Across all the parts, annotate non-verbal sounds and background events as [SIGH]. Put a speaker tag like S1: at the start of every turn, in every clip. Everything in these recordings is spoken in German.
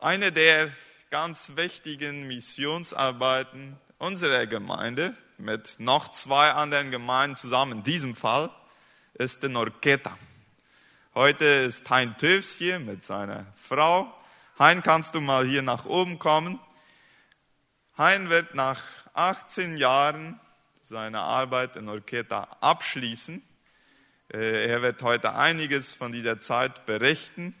S1: Eine der ganz wichtigen Missionsarbeiten unserer Gemeinde mit noch zwei anderen Gemeinden zusammen in diesem Fall ist in Orqueta. Heute ist Hein Tövs hier mit seiner Frau. Hein, kannst du mal hier nach oben kommen? Hein wird nach 18 Jahren seine Arbeit in Orqueta abschließen. Äh, er wird heute einiges von dieser Zeit berichten.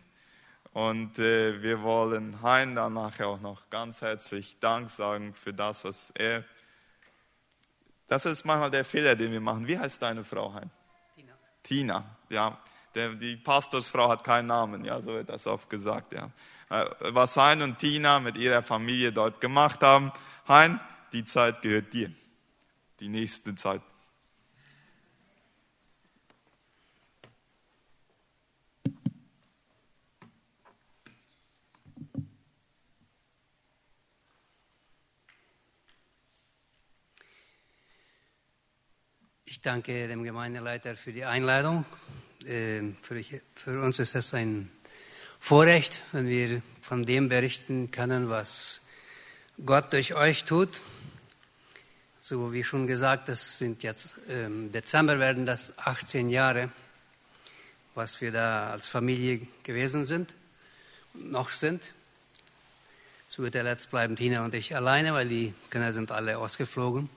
S1: Und äh, wir wollen Hein dann nachher auch noch ganz herzlich Dank sagen für das, was er. Das ist manchmal der Fehler, den wir machen. Wie heißt deine Frau, Hein? Tina. Tina, ja. Der, die Pastorsfrau hat keinen Namen, ja, so wird das oft gesagt, ja. Äh, was Hein und Tina mit ihrer Familie dort gemacht haben, Hein, die Zeit gehört dir. Die nächste Zeit.
S2: Ich danke dem Gemeindeleiter für die Einladung. Ähm, für uns ist es ein Vorrecht, wenn wir von dem berichten können, was Gott durch euch tut. So wie schon gesagt, das sind jetzt im ähm, Dezember werden das 18 Jahre, was wir da als Familie gewesen sind und noch sind. Zu guter Letzt bleiben Tina und ich alleine, weil die Kinder sind alle ausgeflogen.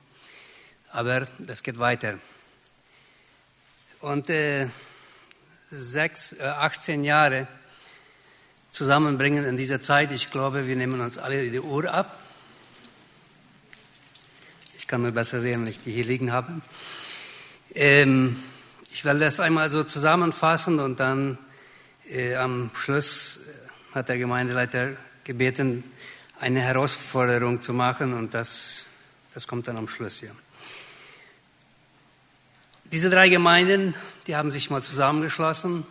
S2: Aber das geht weiter. Und äh, sechs, äh, 18 Jahre zusammenbringen in dieser Zeit, ich glaube, wir nehmen uns alle die Uhr ab kann nur besser sehen, wenn ich die hier liegen habe. Ähm, ich werde das einmal so zusammenfassen und dann äh, am Schluss hat der Gemeindeleiter gebeten, eine Herausforderung zu machen und das, das kommt dann am Schluss hier. Diese drei Gemeinden, die haben sich mal zusammengeschlossen,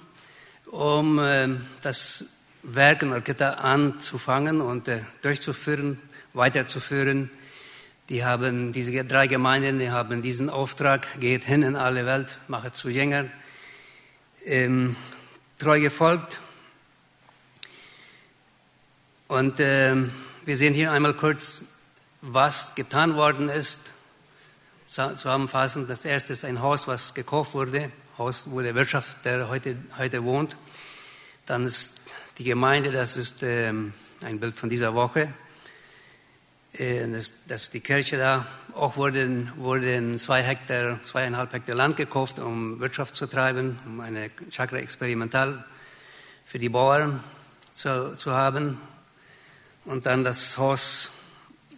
S2: um äh, das Werk in Orketta anzufangen und äh, durchzuführen, weiterzuführen die haben, diese drei Gemeinden, die haben diesen Auftrag, geht hin in alle Welt, mache zu Jüngern, ähm, treu gefolgt. Und ähm, wir sehen hier einmal kurz, was getan worden ist. Zusammenfassend, das erste ist ein Haus, was gekauft wurde, Haus, wo der Wirtschafter heute, heute wohnt. Dann ist die Gemeinde, das ist ähm, ein Bild von dieser Woche. Äh, dass, dass die Kirche da auch wurden, wurden zwei Hektar, zweieinhalb Hektar Land gekauft, um Wirtschaft zu treiben, um eine Chakra experimental für die Bauern zu, zu haben. Und dann das Haus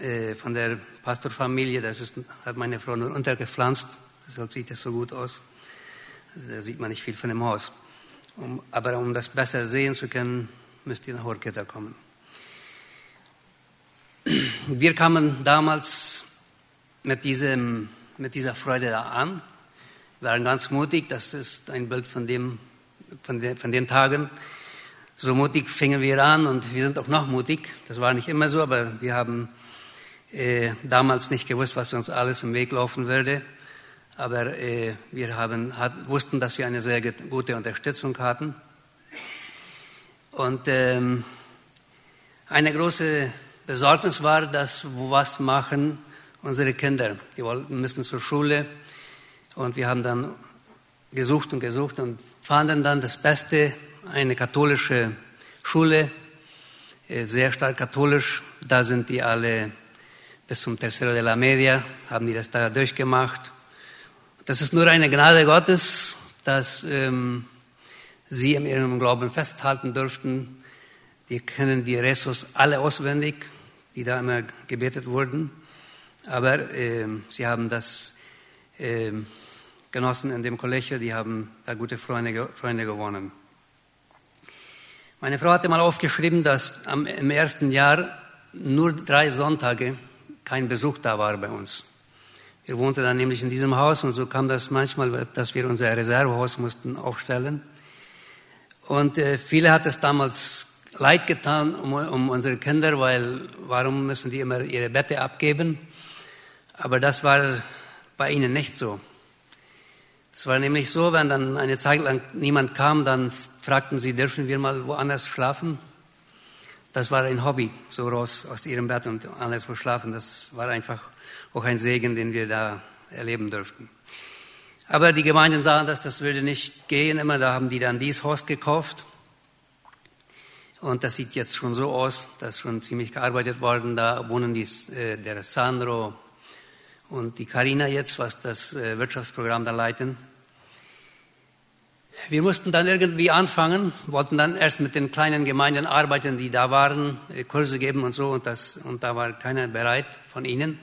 S2: äh, von der Pastorfamilie, das ist, hat meine Frau nur untergepflanzt, deshalb sieht es so gut aus. Also da sieht man nicht viel von dem Haus. Um, aber um das besser sehen zu können, müsst ihr nach Horketa kommen. Wir kamen damals mit, diesem, mit dieser Freude da an, wir waren ganz mutig, das ist ein Bild von, dem, von, den, von den Tagen. So mutig fingen wir an und wir sind auch noch mutig. Das war nicht immer so, aber wir haben äh, damals nicht gewusst, was uns alles im Weg laufen würde. Aber äh, wir haben, hat, wussten, dass wir eine sehr gute Unterstützung hatten. Und ähm, eine große Besorgnis war, dass was machen unsere Kinder. Die wollten, müssen zur Schule und wir haben dann gesucht und gesucht und fanden dann das Beste, eine katholische Schule, äh, sehr stark katholisch. Da sind die alle bis zum Tercero de la Media, haben die das da durchgemacht. Das ist nur eine Gnade Gottes, dass ähm, sie in ihrem Glauben festhalten durften. Die kennen die Resus alle auswendig die da immer gebetet wurden. Aber äh, sie haben das äh, genossen in dem Kollege, die haben da gute Freunde, Freunde gewonnen. Meine Frau hatte mal aufgeschrieben, dass am, im ersten Jahr nur drei Sonntage kein Besuch da war bei uns. Wir wohnten dann nämlich in diesem Haus und so kam das manchmal, dass wir unser Reservehaus mussten aufstellen. Und äh, viele hat es damals leid getan um, um unsere Kinder, weil warum müssen die immer ihre Bette abgeben? Aber das war bei ihnen nicht so. Es war nämlich so, wenn dann eine Zeit lang niemand kam, dann fragten sie, dürfen wir mal woanders schlafen? Das war ein Hobby, so raus aus ihrem Bett und anderswo schlafen. Das war einfach auch ein Segen, den wir da erleben durften. Aber die Gemeinden sahen, dass das würde nicht gehen. Immer da haben die dann dieses Haus gekauft. Und das sieht jetzt schon so aus, dass schon ziemlich gearbeitet worden. Da wohnen die, äh, der Sandro und die Karina jetzt, was das äh, Wirtschaftsprogramm da leiten. Wir mussten dann irgendwie anfangen, wollten dann erst mit den kleinen Gemeinden arbeiten, die da waren, äh, Kurse geben und so, und, das, und da war keiner bereit von ihnen.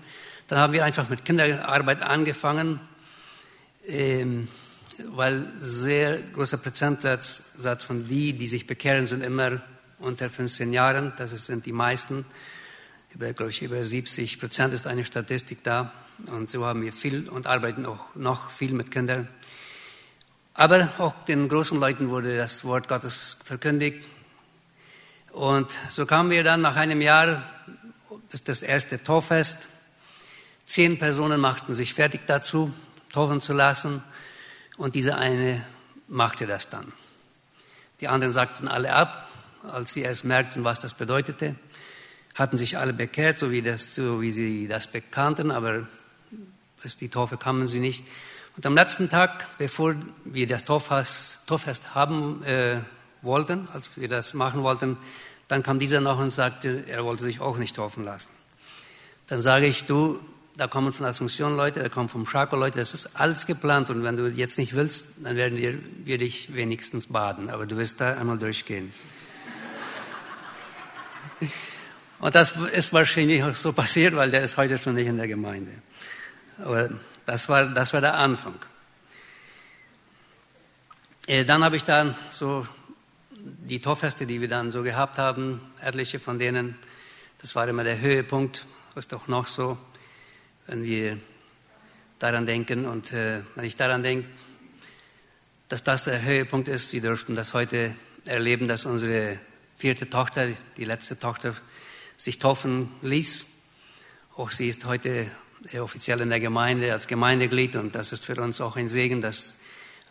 S2: Dann haben wir einfach mit Kinderarbeit angefangen, ähm, weil sehr großer Prozentsatz Satz von die, die sich bekehren, sind immer unter 15 Jahren. Das sind die meisten. Über, glaube ich, über 70 Prozent ist eine Statistik da. Und so haben wir viel und arbeiten auch noch viel mit Kindern. Aber auch den großen Leuten wurde das Wort Gottes verkündigt. Und so kamen wir dann nach einem Jahr, ist das erste Torfest. Zehn Personen machten sich fertig dazu, taufen zu lassen. Und diese eine machte das dann. Die anderen sagten alle ab, als sie erst merkten, was das bedeutete. Hatten sich alle bekehrt, so wie, das, so wie sie das bekannten, aber bis die Taufe kamen sie nicht. Und am letzten Tag, bevor wir das Torfest, haben äh, wollten, als wir das machen wollten, dann kam dieser noch und sagte, er wollte sich auch nicht taufen lassen. Dann sage ich, du, da kommen von Asunción Leute, da kommen vom Schako Leute, das ist alles geplant und wenn du jetzt nicht willst, dann werden wir, wir dich wenigstens baden, aber du wirst da einmal durchgehen. [LAUGHS] Und das ist wahrscheinlich auch so passiert, weil der ist heute schon nicht in der Gemeinde. Aber das war, das war der Anfang. Äh, dann habe ich dann so die Torfeste, die wir dann so gehabt haben, etliche von denen, das war immer der Höhepunkt, ist doch noch so, wenn wir daran denken und äh, wenn ich daran denke, dass das der Höhepunkt ist, wir dürften das heute erleben, dass unsere vierte Tochter, die letzte Tochter, sich taufen ließ. Auch sie ist heute offiziell in der Gemeinde als Gemeindeglied und das ist für uns auch ein Segen, dass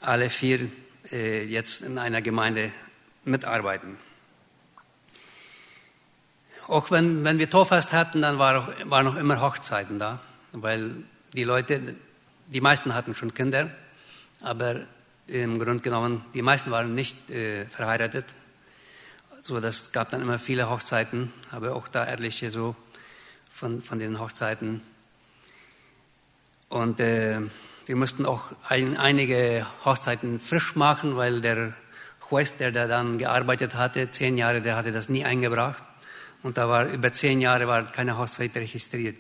S2: alle vier äh, jetzt in einer Gemeinde mitarbeiten. Auch wenn, wenn wir Torfest hatten, dann war, war noch immer Hochzeiten da, weil die Leute, die meisten hatten schon Kinder, aber im Grunde genommen, die meisten waren nicht äh, verheiratet. So, das gab dann immer viele Hochzeiten, aber auch da etliche so von, von den Hochzeiten und äh, wir mussten auch ein, einige Hochzeiten frisch machen, weil der Juez, der da dann gearbeitet hatte, zehn Jahre, der hatte das nie eingebracht. Und da war über zehn Jahre war keine Hochzeit registriert.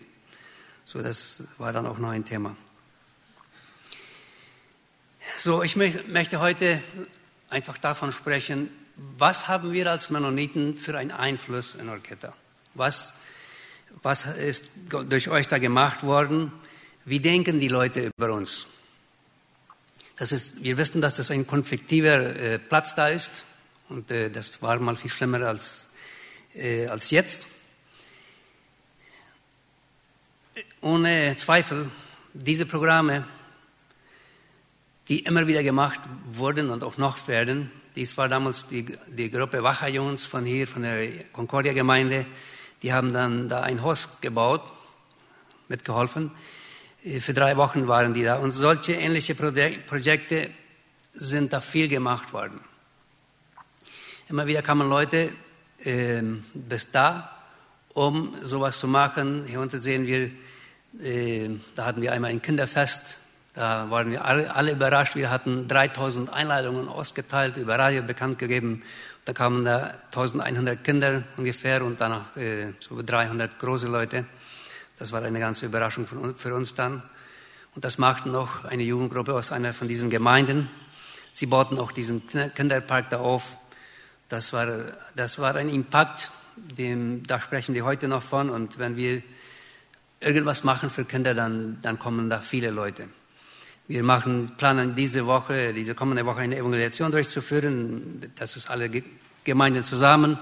S2: So, das war dann auch noch ein Thema. So, ich möchte heute einfach davon sprechen, was haben wir als Mennoniten für einen Einfluss in Orketta? Was, was ist durch euch da gemacht worden? Wie denken die Leute über uns? Das ist, wir wissen, dass das ein konfliktiver äh, Platz da ist und äh, das war mal viel schlimmer als, äh, als jetzt. Ohne Zweifel, diese Programme, die immer wieder gemacht wurden und auch noch werden, dies war damals die, die Gruppe Wachajons von hier, von der Concordia-Gemeinde, die haben dann da ein Haus gebaut, mitgeholfen. Für drei Wochen waren die da. Und solche ähnliche Projekte sind da viel gemacht worden. Immer wieder kamen Leute äh, bis da, um sowas zu machen. Hier unten sehen wir, äh, da hatten wir einmal ein Kinderfest. Da waren wir alle, alle, überrascht. Wir hatten 3000 Einladungen ausgeteilt, über Radio bekannt gegeben. Da kamen da 1100 Kinder ungefähr und danach äh, so 300 große Leute. Das war eine ganze Überraschung für uns dann. Und das machten noch eine Jugendgruppe aus einer von diesen Gemeinden. Sie bauten auch diesen Kinderpark da auf. Das war, das war ein Impact, dem, da sprechen die heute noch von. Und wenn wir irgendwas machen für Kinder, dann, dann kommen da viele Leute. Wir machen, planen diese Woche, diese kommende Woche eine Evangelisation durchzuführen. Das ist alle Gemeinden zusammen.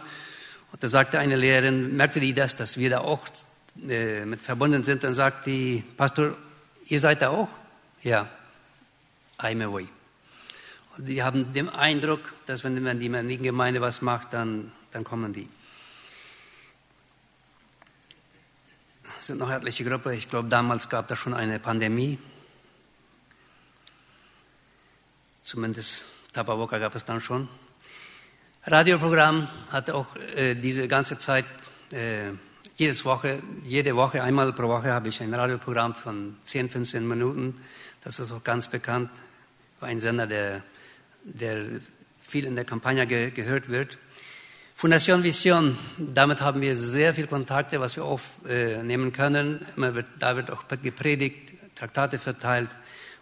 S2: Und da sagte eine Lehrerin, merkte die das, dass wir da auch äh, mit verbunden sind, dann sagt die Pastor, ihr seid da auch? Ja, I'm away. Und die haben den Eindruck, dass wenn man die Gemeinde was macht, dann, dann kommen die. Es sind noch örtliche Gruppe. Ich glaube, damals gab es schon eine Pandemie. Zumindest Tapawoka gab es dann schon. Radioprogramm hat auch äh, diese ganze Zeit äh, jedes Woche, jede Woche, einmal pro Woche habe ich ein Radioprogramm von 10, 15 Minuten. Das ist auch ganz bekannt. Ein Sender, der, der viel in der Kampagne ge gehört wird. Fundation Vision, damit haben wir sehr viele Kontakte, was wir aufnehmen können. Wird, da wird auch gepredigt, Traktate verteilt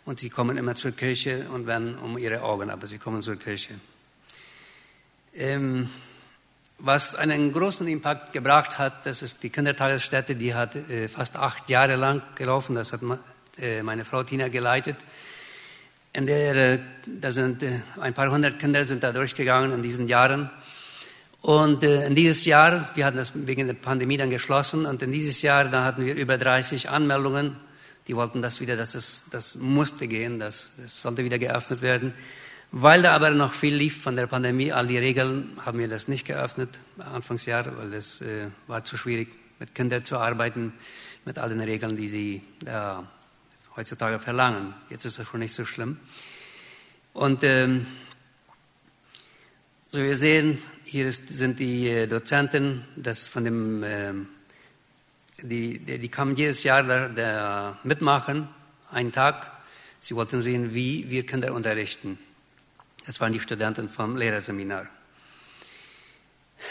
S2: und sie kommen immer zur Kirche und werden um ihre Augen, aber sie kommen zur Kirche. Ähm, was einen großen Impact gebracht hat, das ist die Kindertagesstätte, die hat äh, fast acht Jahre lang gelaufen, das hat äh, meine Frau Tina geleitet. In der, äh, da sind äh, ein paar hundert Kinder sind da durchgegangen in diesen Jahren. Und äh, in dieses Jahr, wir hatten das wegen der Pandemie dann geschlossen, und in dieses Jahr, da hatten wir über 30 Anmeldungen. Die wollten das wieder, dass es, das musste gehen, das, das sollte wieder geöffnet werden. Weil da aber noch viel lief von der Pandemie, all die Regeln, haben wir das nicht geöffnet, Anfangsjahr, weil es äh, war zu schwierig, mit Kindern zu arbeiten, mit all den Regeln, die sie äh, heutzutage verlangen. Jetzt ist das schon nicht so schlimm. Und ähm, so wir sehen, hier ist, sind die äh, Dozenten, das von dem, äh, die, die, die, kamen jedes Jahr da, da mitmachen, einen Tag. Sie wollten sehen, wie wir Kinder unterrichten. Das waren die Studenten vom Lehrerseminar.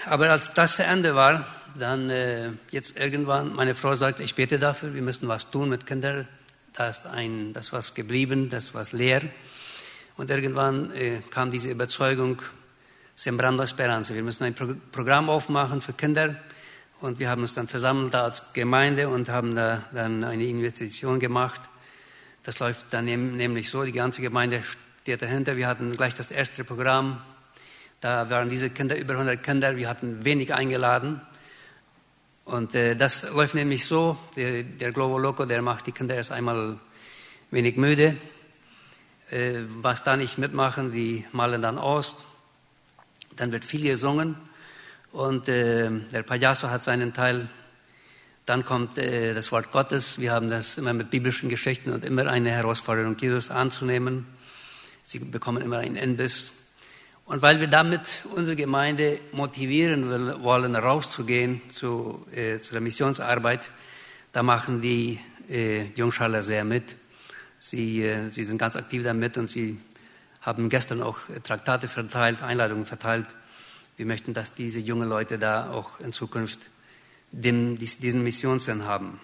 S2: Aber als das zu Ende war, dann äh, jetzt irgendwann, meine Frau sagte, ich bete dafür, wir müssen was tun mit Kindern. Da ist ein, das was geblieben, das was leer. Und irgendwann äh, kam diese Überzeugung, Sembrando Esperanza. Wir müssen ein Pro Programm aufmachen für Kinder. Und wir haben uns dann versammelt als Gemeinde und haben da dann eine Investition gemacht. Das läuft dann nämlich so, die ganze Gemeinde steht dahinter. Wir hatten gleich das erste Programm. Da waren diese Kinder, über 100 Kinder. Wir hatten wenig eingeladen. Und äh, das läuft nämlich so, der, der Globo Loco, der macht die Kinder erst einmal wenig müde. Äh, was da nicht mitmachen, die malen dann aus. Dann wird viel gesungen und äh, der Payaso hat seinen Teil. Dann kommt äh, das Wort Gottes. Wir haben das immer mit biblischen Geschichten und immer eine Herausforderung, Jesus anzunehmen. Sie bekommen immer einen Inbiss. Und weil wir damit unsere Gemeinde motivieren wollen, rauszugehen zu, äh, zu der Missionsarbeit, da machen die äh, Jungschaler sehr mit. Sie, äh, sie sind ganz aktiv damit und sie haben gestern auch Traktate verteilt, Einladungen verteilt. Wir möchten, dass diese jungen Leute da auch in Zukunft den, diesen Missionssinn haben.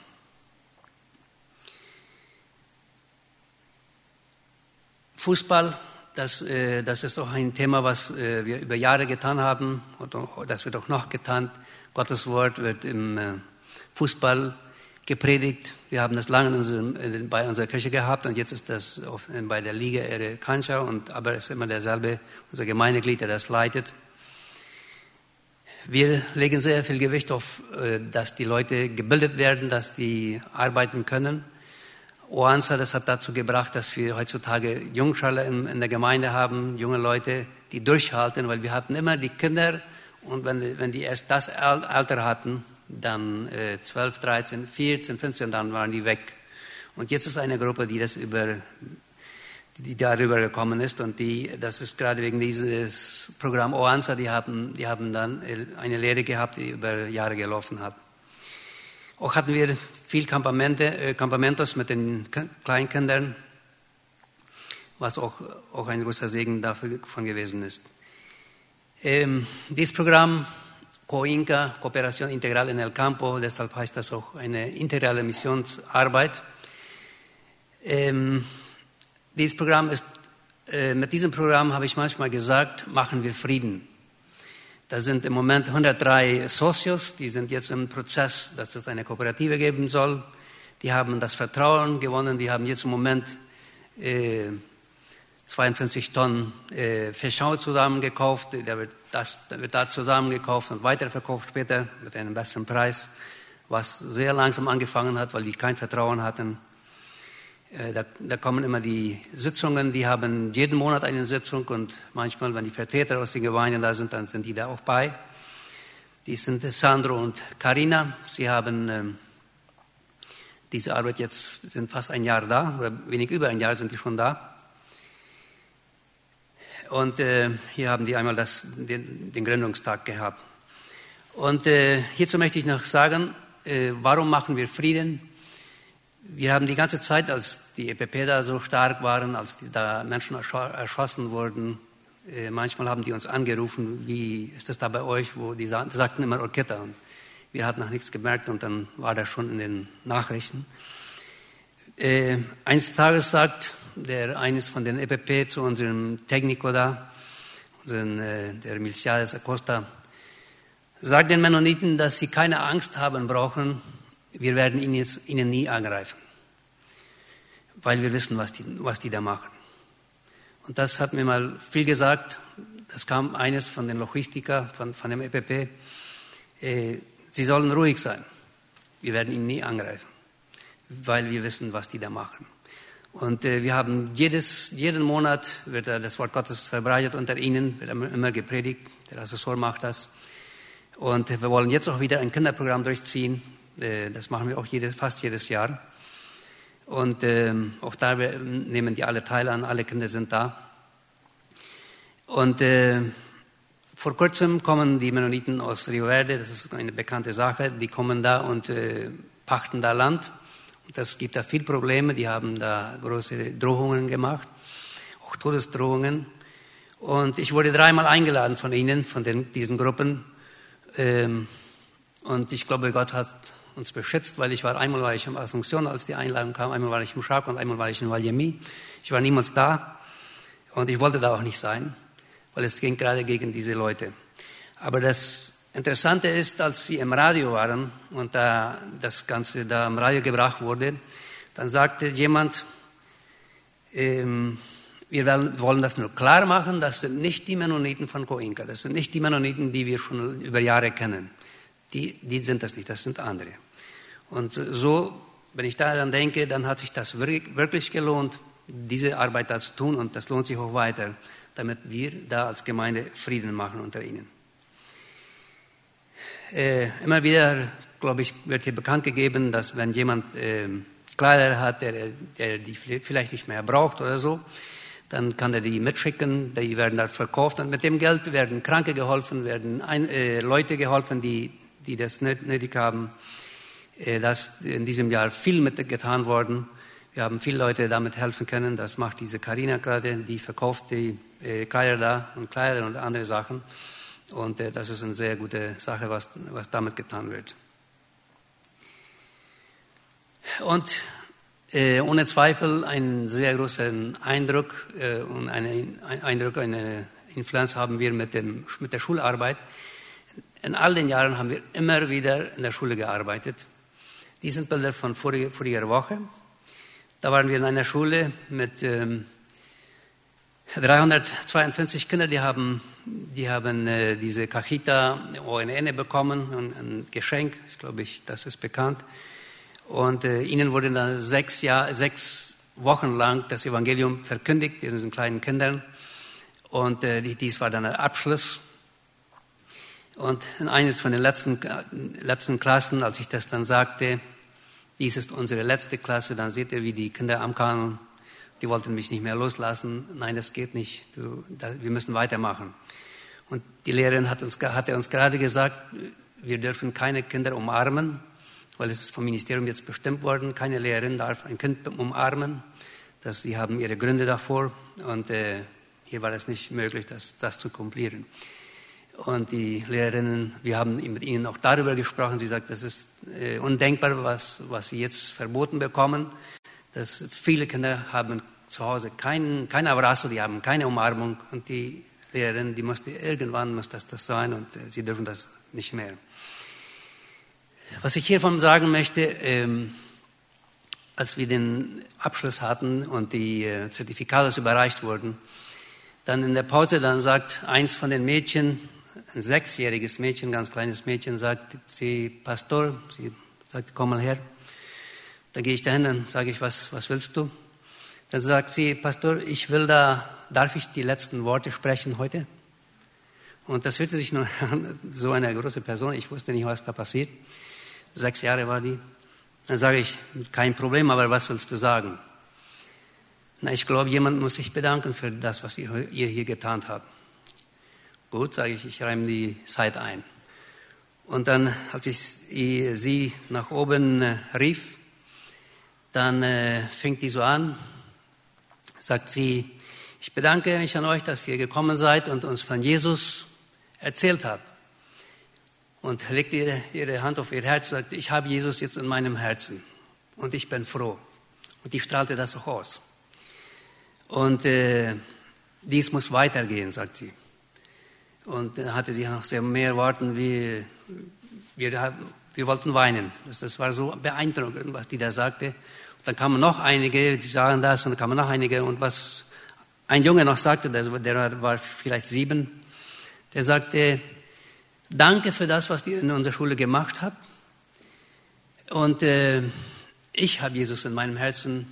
S2: Fußball, das, äh, das ist auch ein Thema, was äh, wir über Jahre getan haben und das wird auch noch getan. Gottes Wort wird im äh, Fußball gepredigt. Wir haben das lange bei unserer Kirche gehabt und jetzt ist das bei der Liga Ere Kancha, und, aber es ist immer derselbe, unser Gemeindeglied, der das leitet. Wir legen sehr viel Gewicht auf, äh, dass die Leute gebildet werden, dass die arbeiten können. Oanza, das hat dazu gebracht, dass wir heutzutage Jungschale in, in der Gemeinde haben, junge Leute, die durchhalten, weil wir hatten immer die Kinder und wenn, wenn die erst das Alter hatten, dann äh, 12, 13, 14, 15, dann waren die weg. Und jetzt ist eine Gruppe, die das über, die darüber gekommen ist und die, das ist gerade wegen dieses Programm OANSA, die haben, die haben dann eine Lehre gehabt, die über Jahre gelaufen hat. Auch hatten wir viel Campamente, äh, Campamentos mit den Kleinkindern, was auch, auch ein großer Segen davon gewesen ist. Ähm, dieses Programm COINCA, Kooperation Integral in el Campo, deshalb heißt das auch eine integrale Missionsarbeit. Ähm, dieses Programm ist, äh, mit diesem Programm habe ich manchmal gesagt, machen wir Frieden. Da sind im Moment 103 Socios, die sind jetzt im Prozess, dass es eine Kooperative geben soll. Die haben das Vertrauen gewonnen, die haben jetzt im Moment äh, 52 Tonnen äh, Fischau zusammengekauft. Der wird, das wird da zusammengekauft und weiterverkauft später mit einem besseren Preis, was sehr langsam angefangen hat, weil die kein Vertrauen hatten. Äh, da, da, kommen immer die Sitzungen, die haben jeden Monat eine Sitzung und manchmal, wenn die Vertreter aus den Gemeinden da sind, dann sind die da auch bei. Die sind Sandro und Karina. Sie haben ähm, diese Arbeit jetzt sind fast ein Jahr da, oder wenig über ein Jahr sind die schon da. Und äh, hier haben die einmal das, den, den Gründungstag gehabt. Und äh, hierzu möchte ich noch sagen, äh, warum machen wir Frieden? Wir haben die ganze Zeit, als die EPP da so stark waren, als da Menschen erschossen wurden, äh, manchmal haben die uns angerufen, wie ist das da bei euch, wo die, die sagten immer Orketta. Und wir hatten noch nichts gemerkt und dann war das schon in den Nachrichten. Äh, eines Tages sagt der eines von den EPP zu unserem Techniker da, unseren, äh, der Milciades Acosta, sagt den Mennoniten, dass sie keine Angst haben brauchen, wir werden ihnen, jetzt, ihnen nie angreifen, weil wir wissen, was die, was die da machen. Und das hat mir mal viel gesagt. Das kam eines von den Logistiker, von, von dem EPP. Äh, sie sollen ruhig sein. Wir werden ihn nie angreifen, weil wir wissen, was die da machen. Und äh, wir haben jedes, jeden Monat wird das Wort Gottes verbreitet unter ihnen, wird immer, immer gepredigt. Der Assessor macht das. Und wir wollen jetzt auch wieder ein Kinderprogramm durchziehen. Äh, das machen wir auch jede, fast jedes Jahr. Und ähm, auch da nehmen die alle teil an, alle Kinder sind da. Und äh, vor kurzem kommen die Mennoniten aus Rio Verde, das ist eine bekannte Sache, die kommen da und äh, pachten da Land. Und das gibt da viel Probleme, die haben da große Drohungen gemacht, auch Todesdrohungen. Und ich wurde dreimal eingeladen von ihnen, von den, diesen Gruppen. Ähm, und ich glaube, Gott hat uns beschützt, weil ich war, einmal war ich in Asunción, als die Einladung kam, einmal war ich im Schak und einmal war ich in Valjemi. Ich war niemals da und ich wollte da auch nicht sein, weil es ging gerade gegen diese Leute. Aber das Interessante ist, als sie im Radio waren und da das Ganze da im Radio gebracht wurde, dann sagte jemand, ähm, wir wollen das nur klar machen, das sind nicht die Mennoniten von Coinca, das sind nicht die Mennoniten, die wir schon über Jahre kennen. Die, die sind das nicht, das sind andere. Und so, wenn ich daran denke, dann hat sich das wirklich gelohnt, diese Arbeit da zu tun und das lohnt sich auch weiter, damit wir da als Gemeinde Frieden machen unter ihnen. Äh, immer wieder, glaube ich, wird hier bekannt gegeben, dass wenn jemand äh, Kleider hat, der, der die vielleicht nicht mehr braucht oder so, dann kann er die mitschicken, die werden dann verkauft und mit dem Geld werden Kranke geholfen, werden ein, äh, Leute geholfen, die, die das nötig haben. Äh, das in diesem Jahr viel mitgetan worden. Wir haben viele Leute damit helfen können. Das macht diese Karina gerade, die verkauft die äh, Kleider da und Kleider und andere Sachen. Und äh, das ist eine sehr gute Sache, was, was damit getan wird. Und äh, ohne Zweifel einen sehr großen Eindruck äh, und einen Eindruck, eine Influenz haben wir mit, dem, mit der Schularbeit. In all den Jahren haben wir immer wieder in der Schule gearbeitet. Die sind Bilder von voriger, voriger Woche. Da waren wir in einer Schule mit ähm, 352 Kindern, die haben, die haben äh, diese Cajita ONN bekommen, ein, ein Geschenk, ich glaube ich, das ist bekannt. Und äh, ihnen wurde dann sechs, Jahr, sechs Wochen lang das Evangelium verkündigt, diesen kleinen Kindern. Und äh, dies war dann der Abschluss. Und in eines von den letzten, letzten Klassen, als ich das dann sagte, dies ist unsere letzte Klasse, dann seht ihr, wie die Kinder ankamen. Die wollten mich nicht mehr loslassen. Nein, das geht nicht. Du, da, wir müssen weitermachen. Und die Lehrerin hat uns, hatte uns gerade gesagt, wir dürfen keine Kinder umarmen, weil es ist vom Ministerium jetzt bestimmt worden, keine Lehrerin darf ein Kind umarmen. Das, sie haben ihre Gründe davor und äh, hier war es nicht möglich, das, das zu komplieren. Und die Lehrerinnen, wir haben mit ihnen auch darüber gesprochen. Sie sagt, das ist äh, undenkbar, was, was sie jetzt verboten bekommen. Dass viele Kinder haben zu Hause kein, kein Abrazo, die haben keine Umarmung. Und die Lehrerin, die musste irgendwann muss das, das sein und äh, sie dürfen das nicht mehr. Was ich hiervon sagen möchte, ähm, als wir den Abschluss hatten und die äh, Zertifikate überreicht wurden, dann in der Pause, dann sagt eins von den Mädchen, ein sechsjähriges Mädchen, ganz kleines Mädchen, sagt sie, Pastor, sie sagt, komm mal her. Dann gehe ich dahin, dann sage ich, was, was willst du? Dann sagt sie, Pastor, ich will da, darf ich die letzten Worte sprechen heute? Und das hörte sich nur an, so eine große Person, ich wusste nicht, was da passiert. Sechs Jahre war die. Dann sage ich, kein Problem, aber was willst du sagen? Na, ich glaube, jemand muss sich bedanken für das, was ihr, ihr hier getan habt. Gut, sage ich, ich reime die Zeit ein. Und dann, als ich sie nach oben äh, rief, dann äh, fängt die so an, sagt sie, ich bedanke mich an euch, dass ihr gekommen seid und uns von Jesus erzählt habt. Und legt ihre, ihre Hand auf ihr Herz und sagt, ich habe Jesus jetzt in meinem Herzen und ich bin froh. Und die strahlte das auch aus. Und äh, dies muss weitergehen, sagt sie. Und dann hatte sie noch sehr mehr Worten wie, wir, wir wollten weinen. Das, das war so beeindruckend, was die da sagte. Und dann kamen noch einige, die sagen das, und dann kamen noch einige. Und was ein Junge noch sagte, der war vielleicht sieben, der sagte, danke für das, was ihr in unserer Schule gemacht habt. Und äh, ich habe Jesus in meinem Herzen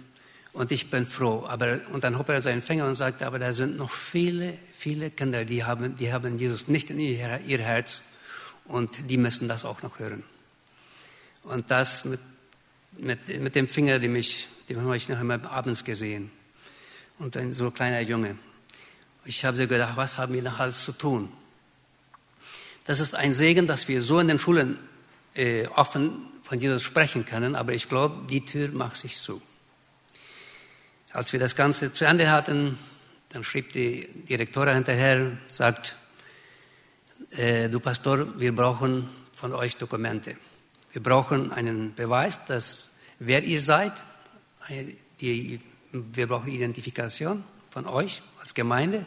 S2: und ich bin froh. Aber, und dann hob er seinen Finger und sagte, aber da sind noch viele, viele Kinder, die haben, die haben Jesus nicht in ihr, ihr Herz und die müssen das auch noch hören. Und das mit, mit, mit dem Finger, den, ich, den habe ich noch einmal abends gesehen. Und ein so kleiner Junge. Ich habe so gedacht, was haben wir noch alles zu tun? Das ist ein Segen, dass wir so in den Schulen äh, offen von Jesus sprechen können, aber ich glaube, die Tür macht sich zu. Als wir das Ganze zu Ende hatten, dann schrieb die Direktorin hinterher, sagt, äh, du Pastor, wir brauchen von euch Dokumente. Wir brauchen einen Beweis, dass wer ihr seid. Die, wir brauchen Identifikation von euch als Gemeinde,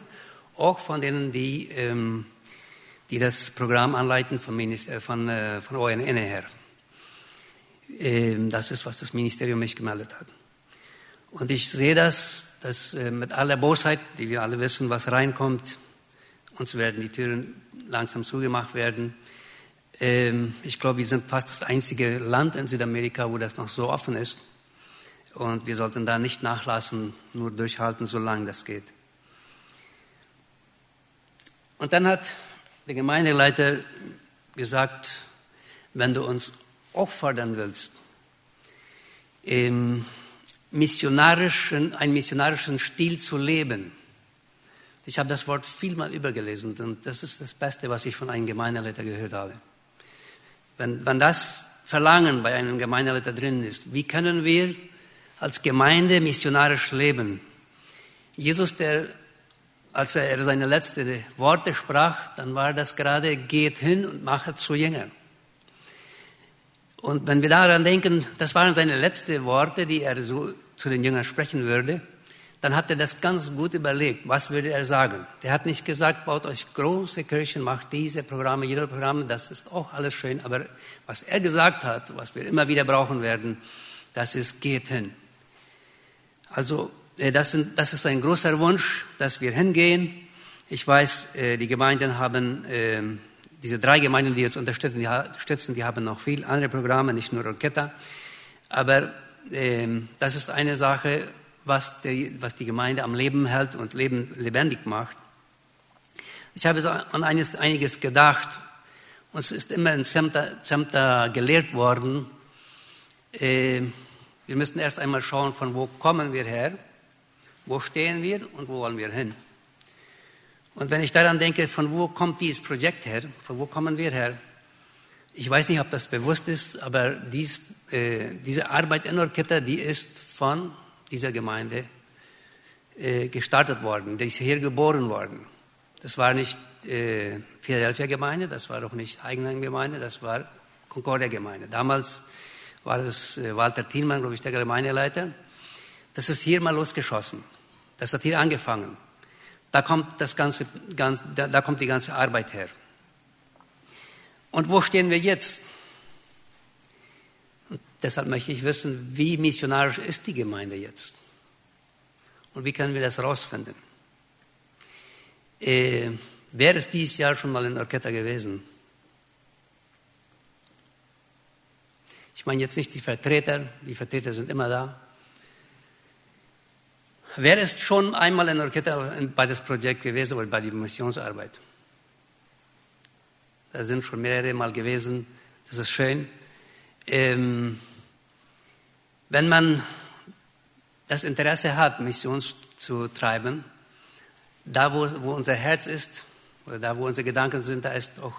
S2: auch von denen, die, ähm, die das Programm anleiten von, Minister, von, äh, von ONN her. Ähm, das ist, was das Ministerium mich gemeldet hat. Und ich sehe das, dass äh, mit aller Bosheit, die wir alle wissen, was reinkommt, uns werden die Türen langsam zugemacht werden. Ähm, ich glaube, wir sind fast das einzige Land in Südamerika, wo das noch so offen ist. Und wir sollten da nicht nachlassen, nur durchhalten, solange das geht. Und dann hat der Gemeindeleiter gesagt, wenn du uns auffordern willst, ähm, missionarischen, einen missionarischen Stil zu leben. Ich habe das Wort vielmal übergelesen und das ist das Beste, was ich von einem Gemeindeleiter gehört habe. Wenn, wenn das Verlangen bei einem Gemeindeleiter drin ist, wie können wir als Gemeinde missionarisch leben? Jesus, der, als er seine letzten Worte sprach, dann war das gerade, geht hin und mache zu Jüngern. Und wenn wir daran denken, das waren seine letzten Worte, die er so zu den Jüngern sprechen würde, dann hat er das ganz gut überlegt, was würde er sagen. Der hat nicht gesagt, baut euch große Kirchen, macht diese Programme, jeder Programm, das ist auch alles schön, aber was er gesagt hat, was wir immer wieder brauchen werden, das ist, geht hin. Also äh, das, sind, das ist ein großer Wunsch, dass wir hingehen. Ich weiß, äh, die Gemeinden haben ähm, diese drei Gemeinden, die jetzt unterstützen, die, haben noch viel andere Programme, nicht nur Orchetta. Aber ähm, das ist eine Sache, was die, was die Gemeinde am Leben hält und Leben lebendig macht. Ich habe an eines, einiges gedacht. Uns ist immer in Zemta, Zemta gelehrt worden, äh, wir müssen erst einmal schauen, von wo kommen wir her, wo stehen wir und wo wollen wir hin. Und wenn ich daran denke, von wo kommt dieses Projekt her, von wo kommen wir her, ich weiß nicht, ob das bewusst ist, aber dies, äh, diese Arbeit in Orchetta, die ist von dieser Gemeinde äh, gestartet worden, die ist hier geboren worden. Das war nicht äh, Philadelphia Gemeinde, das war auch nicht eigene Gemeinde, das war Concordia Gemeinde. Damals war es äh, Walter Thielmann, glaube ich, der Gemeindeleiter. Das ist hier mal losgeschossen. Das hat hier angefangen. Da kommt, das ganze, ganz, da, da kommt die ganze Arbeit her. Und wo stehen wir jetzt? Und deshalb möchte ich wissen, wie missionarisch ist die Gemeinde jetzt? Und wie können wir das herausfinden? Äh, wer ist dieses Jahr schon mal in Orchetta gewesen? Ich meine jetzt nicht die Vertreter, die Vertreter sind immer da. Wer ist schon einmal in Orchetta bei das Projekt gewesen oder bei der Missionsarbeit? Da sind schon mehrere Mal gewesen. Das ist schön. Ähm, Wenn man das Interesse hat, Mission zu treiben, da wo, wo unser Herz ist, oder da wo unsere Gedanken sind, da ist auch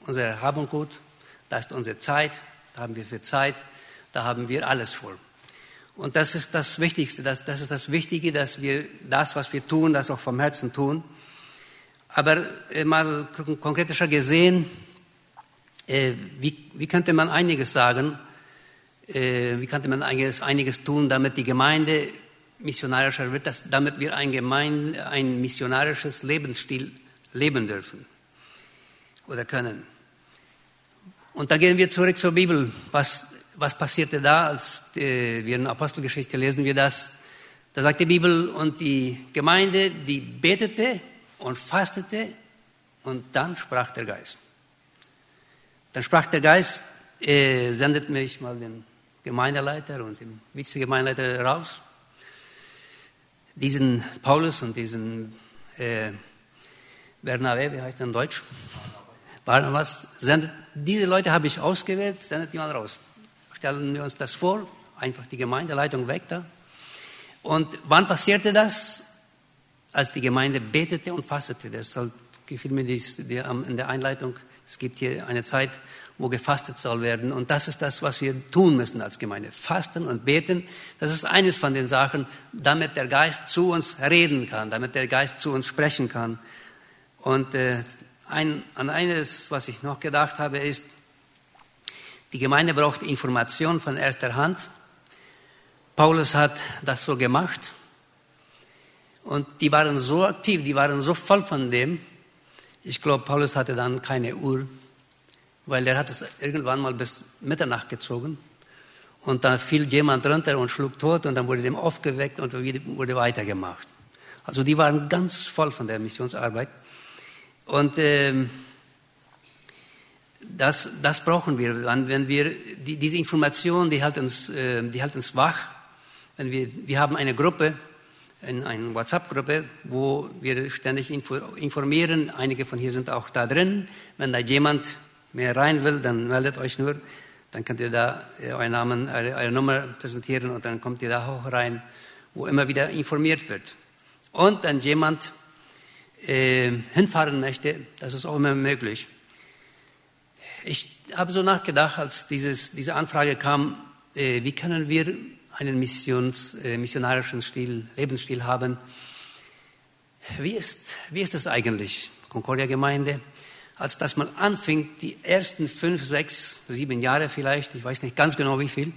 S2: unser Hab und Gut, da ist unsere Zeit, da haben wir viel Zeit, da haben wir alles voll. Und das ist das Wichtigste, das, das ist das Wichtige, dass wir das, was wir tun, das auch vom Herzen tun. Aber äh, mal konkreter gesehen, äh, wie, wie könnte man einiges sagen, äh, wie könnte man einiges, einiges tun, damit die Gemeinde missionarischer wird, dass, damit wir ein, gemein, ein missionarisches Lebensstil leben dürfen oder können. Und da gehen wir zurück zur Bibel. Was, was passierte da, als äh, wir in Apostelgeschichte lesen wir das? Da sagt die Bibel, und die Gemeinde, die betete und fastete und dann sprach der Geist. Dann sprach der Geist, äh, sendet mich mal den Gemeindeleiter und den Vizegemeindeleiter raus. Diesen Paulus und diesen äh, Bernabé, wie heißt er in Deutsch? Barnabas, sendet, diese Leute habe ich ausgewählt, sendet die mal raus. Stellen wir uns das vor, einfach die Gemeindeleitung weg da. Und wann passierte das? Als die Gemeinde betete und fastete. Deshalb gefiel mir dies, die, in der Einleitung, es gibt hier eine Zeit, wo gefastet soll werden. Und das ist das, was wir tun müssen als Gemeinde. Fasten und beten, das ist eines von den Sachen, damit der Geist zu uns reden kann, damit der Geist zu uns sprechen kann. Und äh, ein, an eines, was ich noch gedacht habe, ist, die Gemeinde braucht Information von erster Hand. Paulus hat das so gemacht. Und die waren so aktiv, die waren so voll von dem. Ich glaube, Paulus hatte dann keine Uhr weil er hat es irgendwann mal bis Mitternacht gezogen. Und dann fiel jemand runter und schlug tot und dann wurde dem aufgeweckt und wurde weitergemacht. Also die waren ganz voll von der Missionsarbeit. Und ähm, das, das brauchen wir. Wenn wir die, diese Information, die hält uns, äh, die hält uns wach. Wenn wir, wir haben eine Gruppe, eine WhatsApp-Gruppe, wo wir ständig informieren. Einige von hier sind auch da drin. Wenn da jemand mehr rein will, dann meldet euch nur. Dann könnt ihr da äh, euren Namen, eure, eure Nummer präsentieren und dann kommt ihr da hoch rein, wo immer wieder informiert wird. Und wenn jemand äh, hinfahren möchte, das ist auch immer möglich. Ich habe so nachgedacht, als dieses, diese Anfrage kam, äh, wie können wir einen Missions, äh, missionarischen Stil, Lebensstil haben? Wie ist, wie ist das eigentlich, Concordia Gemeinde? als dass man anfing, die ersten fünf, sechs, sieben Jahre vielleicht, ich weiß nicht ganz genau wie viel,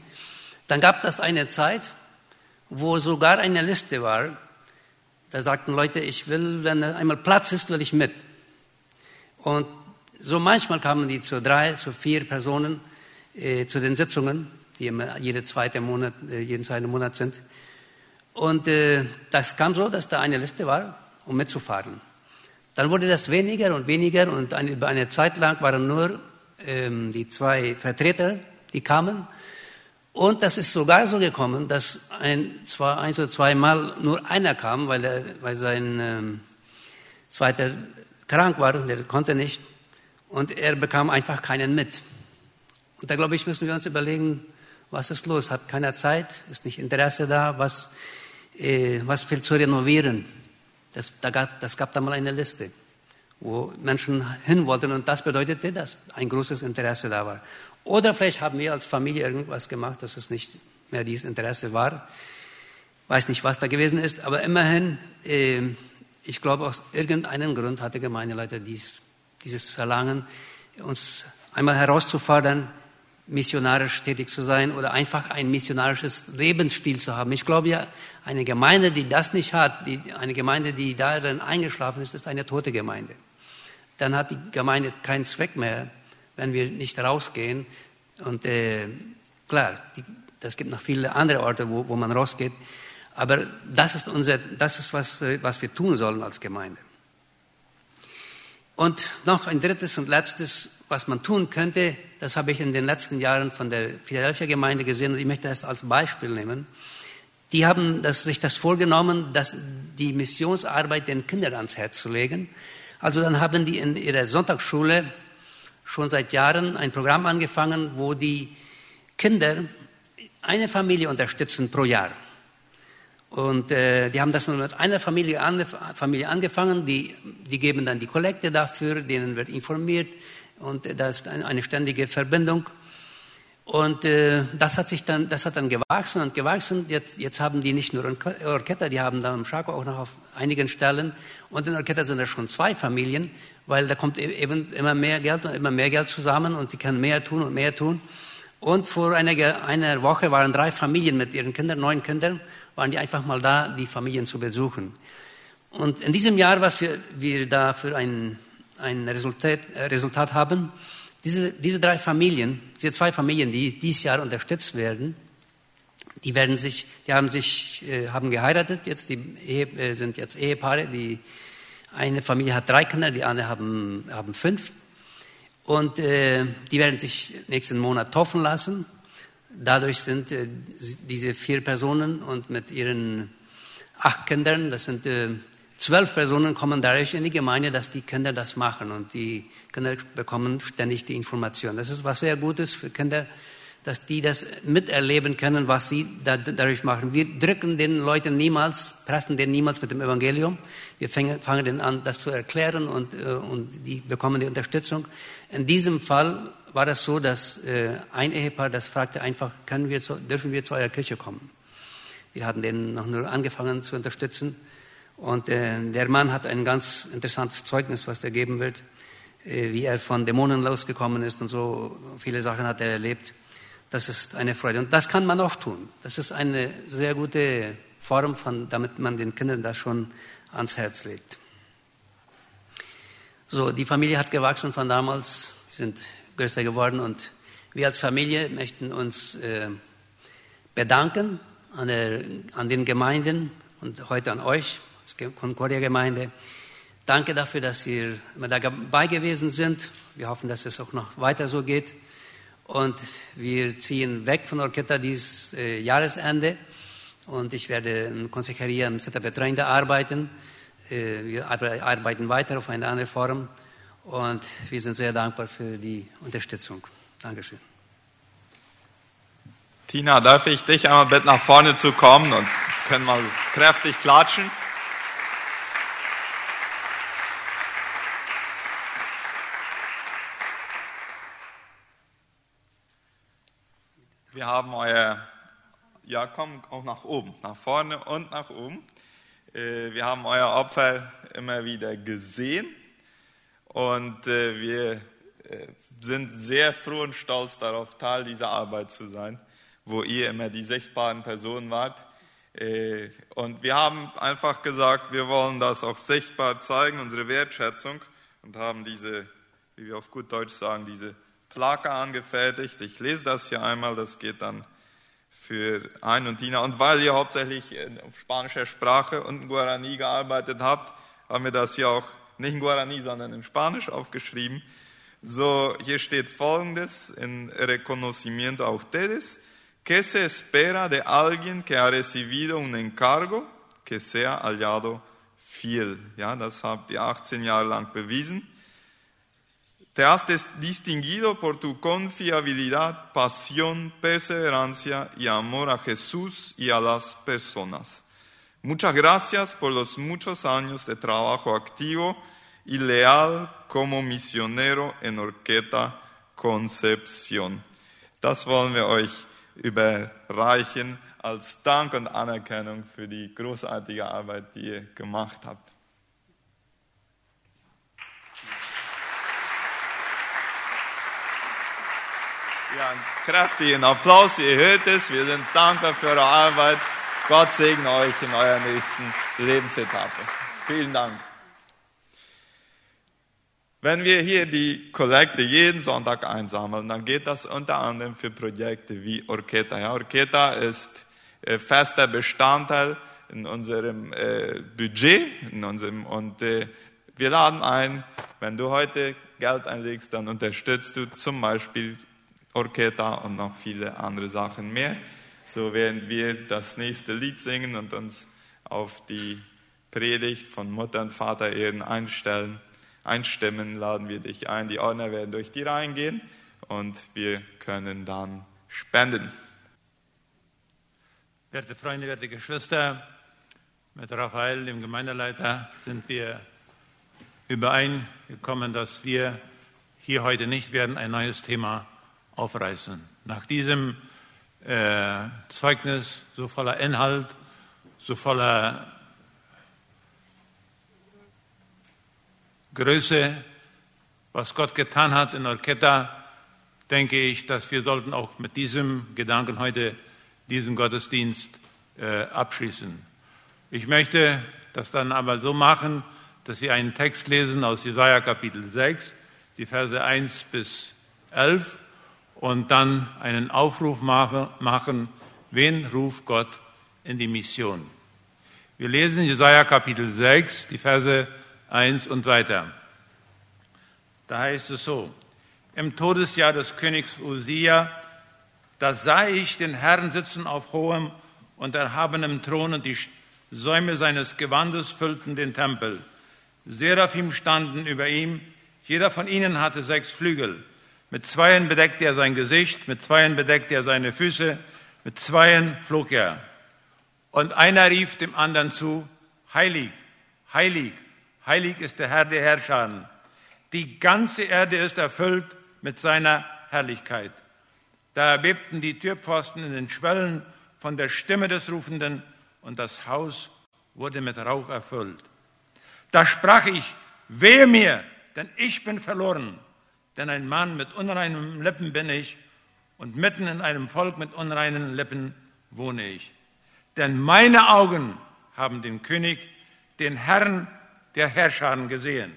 S2: dann gab das eine Zeit, wo sogar eine Liste war. Da sagten Leute, ich will, wenn einmal Platz ist, will ich mit. Und so manchmal kamen die zu drei, zu vier Personen äh, zu den Sitzungen, die immer jede zweite Monat, äh, jeden zweiten Monat sind. Und äh, das kam so, dass da eine Liste war, um mitzufahren. Dann wurde das weniger und weniger und eine, über eine Zeit lang waren nur ähm, die zwei Vertreter, die kamen. Und das ist sogar so gekommen, dass ein, zwei, eins oder zweimal nur einer kam, weil, er, weil sein ähm, zweiter krank war und er konnte nicht. Und er bekam einfach keinen mit. Und da glaube ich, müssen wir uns überlegen, was ist los? Hat keiner Zeit? Ist nicht Interesse da? Was, äh, was will zu renovieren? Das, da gab, das gab da mal eine Liste, wo Menschen hin wollten und das bedeutete, dass ein großes Interesse da war. Oder vielleicht haben wir als Familie irgendwas gemacht, dass es nicht mehr dieses Interesse war. Weiß nicht, was da gewesen ist, aber immerhin, äh, ich glaube, aus irgendeinem Grund hatte Gemeindeleiter dies, dieses Verlangen, uns einmal herauszufordern, missionarisch tätig zu sein oder einfach ein missionarisches Lebensstil zu haben. Ich glaube ja, eine Gemeinde, die das nicht hat, die, eine Gemeinde, die darin eingeschlafen ist, ist eine tote Gemeinde. Dann hat die Gemeinde keinen Zweck mehr, wenn wir nicht rausgehen. Und äh, klar, es gibt noch viele andere Orte, wo, wo man rausgeht. Aber das ist, unser, das ist was, äh, was wir tun sollen als Gemeinde. Und noch ein drittes und letztes, was man tun könnte, das habe ich in den letzten Jahren von der Philadelphia Gemeinde gesehen und ich möchte das als Beispiel nehmen. Die haben das, sich das vorgenommen, dass die Missionsarbeit den Kindern ans Herz zu legen. Also dann haben die in ihrer Sonntagsschule schon seit Jahren ein Programm angefangen, wo die Kinder eine Familie unterstützen pro Jahr. Und äh, die haben das mit einer Familie, an, Familie angefangen, die, die geben dann die Kollekte dafür, denen wird informiert und äh, das ist eine ständige Verbindung. Und äh, das hat sich dann, das hat dann gewachsen und gewachsen. Jetzt, jetzt haben die nicht nur Orchester, die haben da im Schako auch noch auf einigen Stellen. Und in Orchester sind da schon zwei Familien, weil da kommt e-, eben immer mehr Geld und immer mehr Geld zusammen und sie können mehr tun und mehr tun. Und vor einer, einer Woche waren drei Familien mit ihren Kindern, neun Kindern, waren die einfach mal da, die Familien zu besuchen. Und in diesem Jahr, was wir, wir da für ein, ein Resultat, Resultat haben, diese, diese drei Familien, diese zwei Familien, die dieses Jahr unterstützt werden, die werden sich, die haben sich, äh, haben geheiratet jetzt, die Ehe, äh, sind jetzt Ehepaare, die eine Familie hat drei Kinder, die andere haben, haben fünf. Und äh, die werden sich nächsten Monat taufen lassen. Dadurch sind äh, diese vier Personen und mit ihren acht Kindern, das sind äh, zwölf Personen, kommen dadurch in die Gemeinde, dass die Kinder das machen und die Kinder bekommen ständig die Information. Das ist was sehr Gutes für Kinder, dass die das miterleben können, was sie da, dadurch machen. Wir drücken den Leuten niemals, pressen den niemals mit dem Evangelium. Wir fangen, fangen den an, das zu erklären und, äh, und die bekommen die Unterstützung. In diesem Fall war das so, dass äh, ein Ehepaar das fragte einfach, wir zu, dürfen wir zu eurer Kirche kommen? Wir hatten den noch nur angefangen zu unterstützen. Und äh, der Mann hat ein ganz interessantes Zeugnis, was er geben wird, äh, wie er von Dämonen losgekommen ist und so viele Sachen hat er erlebt. Das ist eine Freude. Und das kann man auch tun. Das ist eine sehr gute Form, von, damit man den Kindern das schon ans Herz legt. So, die Familie hat gewachsen von damals, wir sind größer geworden und wir als Familie möchten uns äh, bedanken an, der, an den Gemeinden und heute an euch Concordia-Gemeinde. Danke dafür, dass ihr immer dabei gewesen sind. Wir hoffen, dass es auch noch weiter so geht. Und wir ziehen weg von Orchetta dieses äh, Jahresende. Und ich werde in Consejeria im Center Betreuende arbeiten. Äh, wir arbeiten weiter auf eine andere Form. Und wir sind sehr dankbar für die Unterstützung. Dankeschön.
S1: Tina, darf ich dich einmal bitten, nach vorne zu kommen und können mal kräftig klatschen? Wir haben euer, ja komm auch nach oben, nach vorne und nach oben. Äh, wir haben euer Opfer immer wieder gesehen und äh, wir äh, sind sehr froh und stolz darauf, Teil dieser Arbeit zu sein, wo ihr immer die sichtbaren Personen wart. Und wir haben einfach gesagt, wir wollen das auch sichtbar zeigen, unsere Wertschätzung und haben diese, wie wir auf gut Deutsch sagen, diese Plaka angefertigt. Ich lese das hier einmal, das geht dann für Ein und Tina. Und weil ihr hauptsächlich auf spanischer Sprache und in Guarani gearbeitet habt, haben wir das hier auch nicht in Guarani, sondern in Spanisch aufgeschrieben. So, hier steht folgendes in reconocimiento a ustedes, que se espera de alguien que ha recibido un encargo, que sea hallado fiel. Ja, das habt ihr 18 Jahre lang bewiesen. Te has distinguido por tu confiabilidad, pasión, perseverancia y amor a Jesús y a las personas. Muchas gracias por los muchos años de trabajo activo y leal como misionero en Orqueta Concepción. Das wollen wir euch überreichen als Dank und Anerkennung für die großartige Arbeit, die ihr gemacht habt. Ja, einen kräftigen Applaus. Ihr hört es. Wir sind dankbar für eure Arbeit. Gott segne euch in eurer nächsten Lebensetappe. Vielen Dank. Wenn wir hier die Kollekte jeden Sonntag einsammeln, dann geht das unter anderem für Projekte wie Orcheta. Ja, Orcheta ist äh, fester Bestandteil in unserem äh, Budget in unserem, und äh, wir laden ein, wenn du heute Geld einlegst, dann unterstützt du zum Beispiel Orcheta und noch viele andere Sachen mehr. So werden wir das nächste Lied singen und uns auf die Predigt von Mutter und Vater Ehren einstellen, einstimmen, laden wir dich ein. Die Ordner werden durch die Reihen gehen und wir können dann spenden.
S3: Werte Freunde, werte Geschwister, mit Raphael, dem Gemeindeleiter, sind wir übereingekommen, dass wir hier heute nicht werden ein neues Thema aufreißen. Nach diesem äh, Zeugnis so voller Inhalt, so voller Größe, was Gott getan hat in Orketta, denke ich, dass wir sollten auch mit diesem Gedanken heute diesen Gottesdienst äh, abschließen. Ich möchte das dann aber so machen, dass wir einen Text lesen aus Jesaja Kapitel 6, die Verse 1 bis 11 und dann einen Aufruf machen, wen ruft Gott in die Mission. Wir lesen Jesaja Kapitel 6, die Verse 1 und weiter. Da heißt es so, im Todesjahr des Königs Usia, da sah ich den Herrn sitzen auf hohem und erhabenem Thron und die Säume seines Gewandes füllten den Tempel. Seraphim standen über ihm, jeder von ihnen hatte sechs Flügel. Mit zweien bedeckte er sein Gesicht, mit zweien bedeckte er seine Füße, mit zweien flog er. Und einer rief dem anderen zu, Heilig, heilig, heilig ist der Herr der Herrscher. Die ganze Erde ist erfüllt mit seiner Herrlichkeit. Da erbebten die Türpfosten in den Schwellen von der Stimme des Rufenden und das Haus wurde mit Rauch erfüllt. Da sprach ich, wehe mir, denn ich bin verloren, denn ein Mann mit unreinen Lippen bin ich und mitten in einem Volk mit unreinen Lippen wohne ich. Denn meine Augen haben den König, den Herrn der Herrscher gesehen.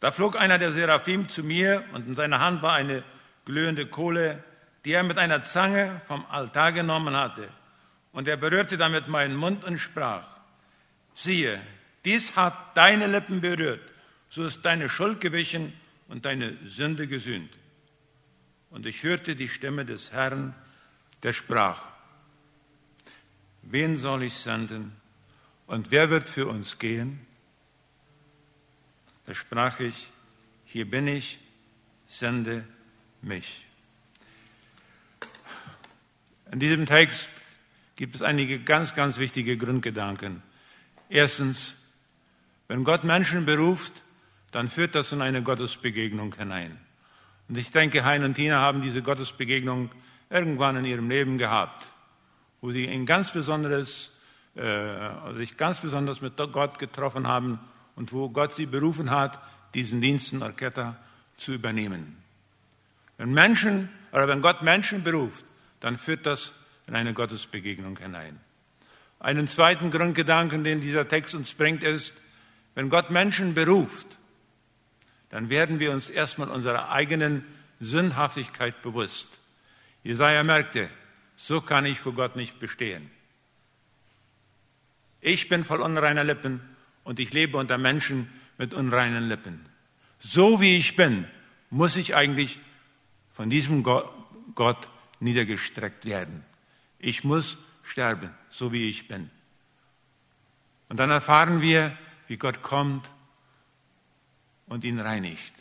S3: Da flog einer der Seraphim zu mir und in seiner Hand war eine glühende Kohle, die er mit einer Zange vom Altar genommen hatte. Und er berührte damit meinen Mund und sprach, siehe, dies hat deine Lippen berührt, so ist deine Schuld gewichen und deine Sünde gesühnt. Und ich hörte die Stimme des Herrn, der sprach, wen soll ich senden und wer wird für uns gehen? Da sprach ich, hier bin ich, sende mich. In diesem Text gibt es einige ganz, ganz wichtige Grundgedanken. Erstens, wenn Gott Menschen beruft, dann führt das in eine Gottesbegegnung hinein. Und ich denke, Hein und Tina haben diese Gottesbegegnung irgendwann in ihrem Leben gehabt, wo sie ein ganz besonderes, äh, sich ganz besonders mit Gott getroffen haben und wo Gott sie berufen hat, diesen Dienst in Orketta zu übernehmen. Wenn Menschen oder wenn Gott Menschen beruft, dann führt das in eine Gottesbegegnung hinein. Einen zweiten Grundgedanken, den dieser Text uns bringt, ist, wenn Gott Menschen beruft, dann werden wir uns erstmal unserer eigenen Sündhaftigkeit bewusst. Jesaja merkte, so kann ich vor Gott nicht bestehen. Ich bin voll unreiner Lippen und ich lebe unter Menschen mit unreinen Lippen. So wie ich bin, muss ich eigentlich von diesem Gott niedergestreckt werden. Ich muss sterben, so wie ich bin. Und dann erfahren wir, wie Gott kommt und ihn reinigt.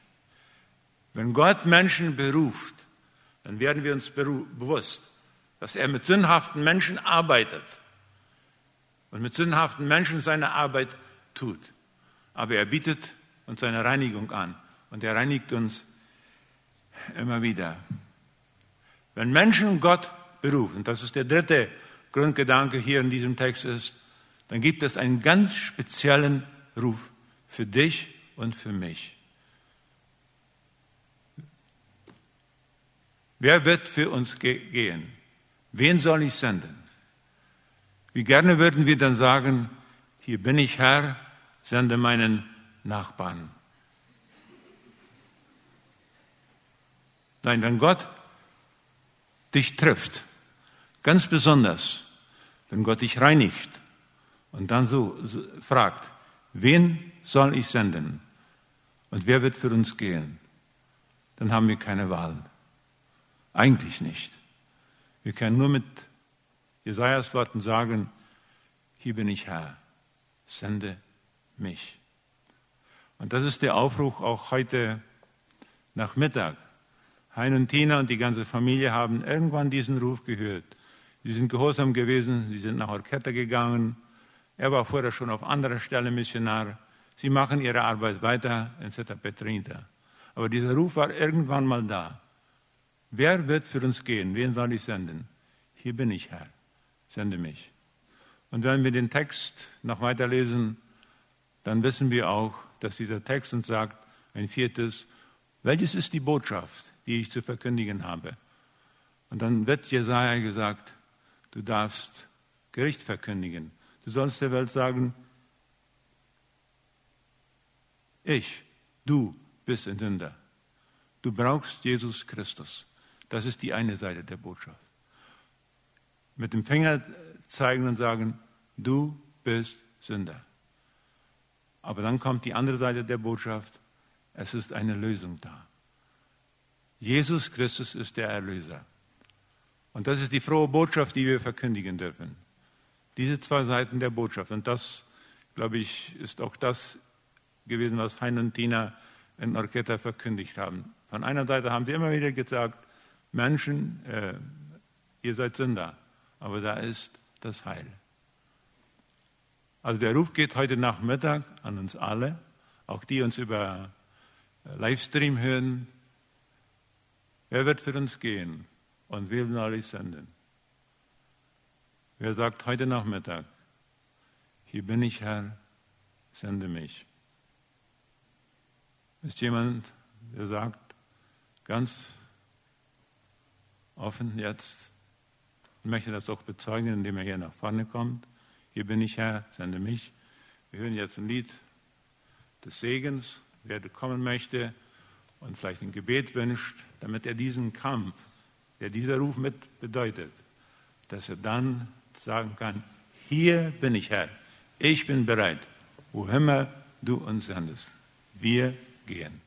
S3: Wenn Gott Menschen beruft, dann werden wir uns bewusst, dass er mit sündhaften Menschen arbeitet und mit sündhaften Menschen seine Arbeit tut. Aber er bietet uns seine Reinigung an und er reinigt uns immer wieder. Wenn Menschen Gott berufen, das ist der dritte Grundgedanke hier in diesem Text ist, dann gibt es einen ganz speziellen Ruf für dich und für mich. Wer wird für uns gehen? Wen soll ich senden? Wie gerne würden wir dann sagen, hier bin ich Herr, sende meinen Nachbarn. Nein, wenn Gott dich trifft, ganz besonders, wenn Gott dich reinigt und dann so, fragt, wen soll ich senden und wer wird für uns gehen, dann haben wir keine Wahl. Eigentlich nicht. Wir können nur mit Jesajas Worten sagen, hier bin ich Herr, sende mich. Und das ist der Aufruf auch heute Nachmittag. Hein und Tina und die ganze Familie haben irgendwann diesen Ruf gehört. Sie sind gehorsam gewesen, sie sind nach Orketta gegangen. Er war vorher schon auf anderer Stelle Missionar. Sie machen ihre Arbeit weiter in Seta Petrinta. Aber dieser Ruf war irgendwann mal da. Wer wird für uns gehen? Wen soll ich senden? Hier bin ich, Herr. Sende mich. Und wenn wir den Text noch weiterlesen, dann wissen wir auch, dass dieser Text uns sagt, ein viertes, welches ist die Botschaft, die ich zu verkündigen habe? Und dann wird Jesaja gesagt, du darfst Gericht verkündigen. Du sollst der Welt sagen, ich, du bist ein Sünder. Du brauchst Jesus Christus. Das ist die eine Seite der Botschaft. Mit dem Finger zeigen und sagen, du bist Sünder. Aber dann kommt die andere Seite der Botschaft, es ist eine Lösung da. Jesus Christus ist der Erlöser. Und das ist die frohe Botschaft, die wir verkündigen dürfen. Diese zwei Seiten der Botschaft. Und das, glaube ich, ist auch das gewesen, was Hein und Tina in Orchetta verkündigt haben. Von einer Seite haben sie immer wieder gesagt, Menschen, äh, ihr seid Sünder, aber da ist das Heil. Also der Ruf geht heute Nachmittag an uns alle, auch die uns über äh, Livestream hören. Wer wird für uns gehen und will ich senden? Wer sagt heute Nachmittag, hier bin ich Herr, sende mich. Ist jemand, der sagt, ganz offen jetzt, ich möchte das auch bezeugen, indem er hier nach vorne kommt. Hier bin ich Herr, sende mich. Wir hören jetzt ein Lied des Segens, wer kommen möchte und vielleicht ein Gebet wünscht, damit er diesen Kampf, der dieser Ruf mit bedeutet, dass er dann sagen kann, hier bin ich Herr, ich bin bereit, wo immer du uns sendest. Wir gehen.